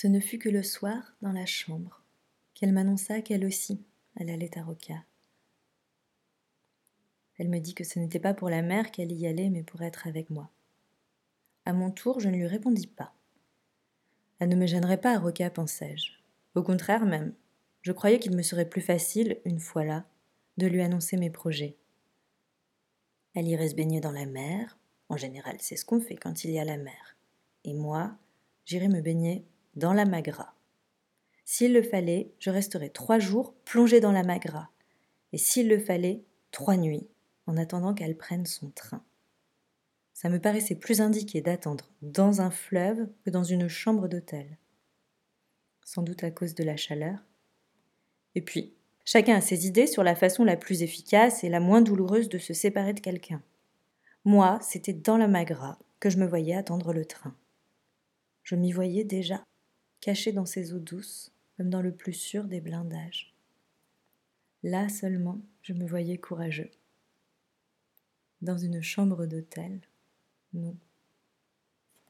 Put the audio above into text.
Ce ne fut que le soir, dans la chambre, qu'elle m'annonça qu'elle aussi, elle allait à Roca. Elle me dit que ce n'était pas pour la mer qu'elle y allait, mais pour être avec moi. À mon tour, je ne lui répondis pas. Elle ne me gênerait pas à Roca, pensai-je. Au contraire même, je croyais qu'il me serait plus facile, une fois là, de lui annoncer mes projets. Elle irait se baigner dans la mer, en général c'est ce qu'on fait quand il y a la mer, et moi, j'irai me baigner dans la Magra. S'il le fallait, je resterais trois jours plongée dans la Magra, et s'il le fallait, trois nuits, en attendant qu'elle prenne son train. Ça me paraissait plus indiqué d'attendre dans un fleuve que dans une chambre d'hôtel. Sans doute à cause de la chaleur. Et puis, chacun a ses idées sur la façon la plus efficace et la moins douloureuse de se séparer de quelqu'un. Moi, c'était dans la Magra que je me voyais attendre le train. Je m'y voyais déjà, caché dans ces eaux douces, comme dans le plus sûr des blindages. Là seulement, je me voyais courageux. Dans une chambre d'hôtel, non.